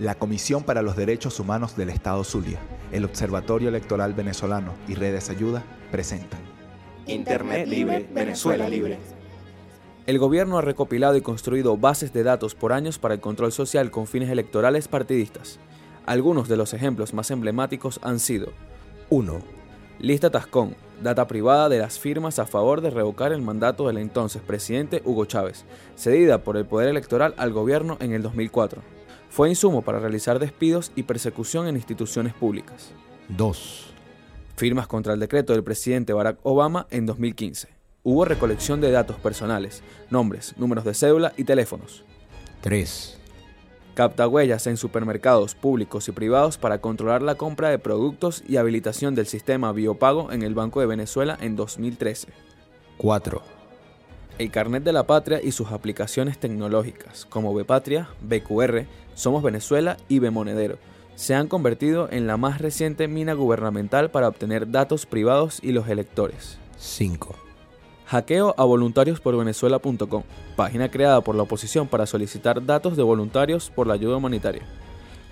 la Comisión para los Derechos Humanos del Estado Zulia, el Observatorio Electoral Venezolano y Redes Ayuda presentan Internet Libre, Venezuela Libre. El gobierno ha recopilado y construido bases de datos por años para el control social con fines electorales partidistas. Algunos de los ejemplos más emblemáticos han sido 1. Lista Tascón, data privada de las firmas a favor de revocar el mandato del entonces presidente Hugo Chávez, cedida por el Poder Electoral al gobierno en el 2004 fue insumo para realizar despidos y persecución en instituciones públicas. 2. Firmas contra el decreto del presidente Barack Obama en 2015. Hubo recolección de datos personales, nombres, números de cédula y teléfonos. 3. Capta huellas en supermercados públicos y privados para controlar la compra de productos y habilitación del sistema biopago en el Banco de Venezuela en 2013. 4 el Carnet de la Patria y sus aplicaciones tecnológicas, como Bpatria, BQR, Somos Venezuela y Bemonedero, se han convertido en la más reciente mina gubernamental para obtener datos privados y los electores. 5. Hackeo a voluntarios.venezuela.com, página creada por la oposición para solicitar datos de voluntarios por la ayuda humanitaria.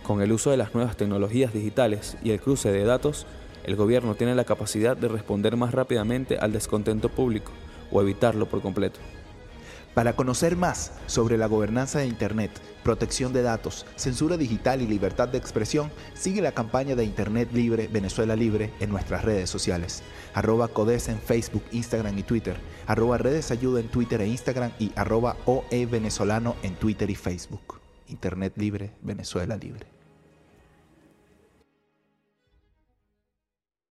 Con el uso de las nuevas tecnologías digitales y el cruce de datos, el gobierno tiene la capacidad de responder más rápidamente al descontento público o evitarlo por completo. Para conocer más sobre la gobernanza de Internet, protección de datos, censura digital y libertad de expresión, sigue la campaña de Internet Libre Venezuela Libre en nuestras redes sociales. Arroba Codes en Facebook, Instagram y Twitter. Arroba Redes Ayuda en Twitter e Instagram y arroba OE Venezolano en Twitter y Facebook. Internet Libre Venezuela Libre.